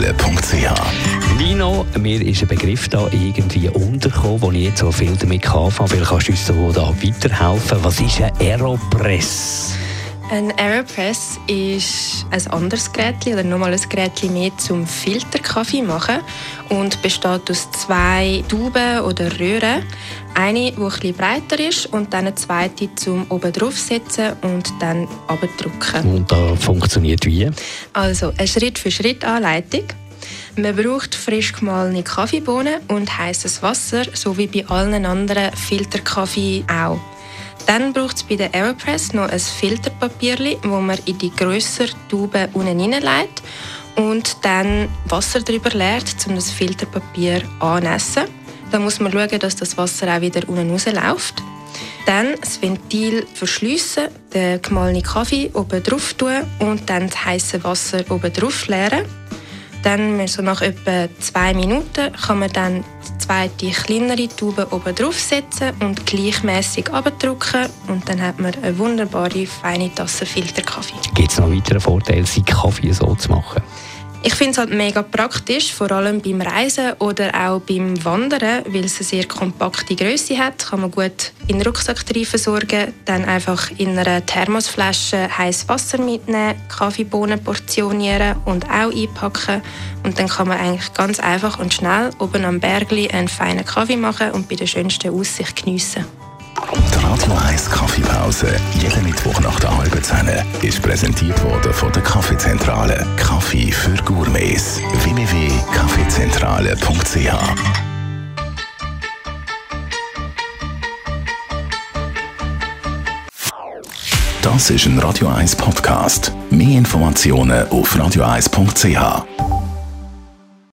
www.kaffeezentrale.ch Nino, mir ist ein Begriff da irgendwie untergekommen, wo ich jetzt so viel damit anfangen Vielleicht kannst du uns da weiterhelfen. Was ist ein Aeropress? Ein Aeropress ist ein anderes Gerät oder nochmal ein Gerät mehr zum Filterkaffee machen und besteht aus zwei Tuben oder Röhren. Eine, die etwas breiter ist und dann eine zweite zum oben draufsetzen und dann abdrücken. Und da funktioniert wie? Also eine Schritt-für-Schritt-Anleitung. Man braucht frisch gemahlene Kaffeebohnen und heißes Wasser, so wie bei allen anderen Filterkaffee auch. Dann braucht es bei der Aeropress noch ein Filterpapier, wo man in die grössere Tube unten hineinlegt und dann Wasser darüber leert, um das Filterpapier anzunessen. Dann muss man schauen, dass das Wasser auch wieder unten rausläuft. Dann das Ventil verschliessen, den gemahlenen Kaffee oben drauf tun und dann das heiße Wasser oben drauf leeren. Dann, so nach etwa zwei Minuten, kann man dann zweite kleinere Tube oben draufsetzen und gleichmäßig abdrücken und dann hat man eine wunderbare feine Tasse Filterkaffee. Gibt es noch weitere Vorteile, seinen Kaffee so zu machen? Ich finde es halt mega praktisch, vor allem beim Reisen oder auch beim Wandern, weil es eine sehr kompakte Größe hat. Kann man gut in den Rucksack versorgen, dann einfach in einer Thermosflasche heißes Wasser mitnehmen, Kaffeebohnen portionieren und auch einpacken. Und dann kann man eigentlich ganz einfach und schnell oben am Bergli einen feinen Kaffee machen und bei der schönsten Aussicht geniessen. Die Radio 1 Kaffeepause, jeden Mittwoch nach der halben Zehn, ist präsentiert worden von der Kaffeezentrale. www.kaffeezentrale.ch Das ist ein Radio 1 Podcast. Mehr Informationen auf radio1.ch.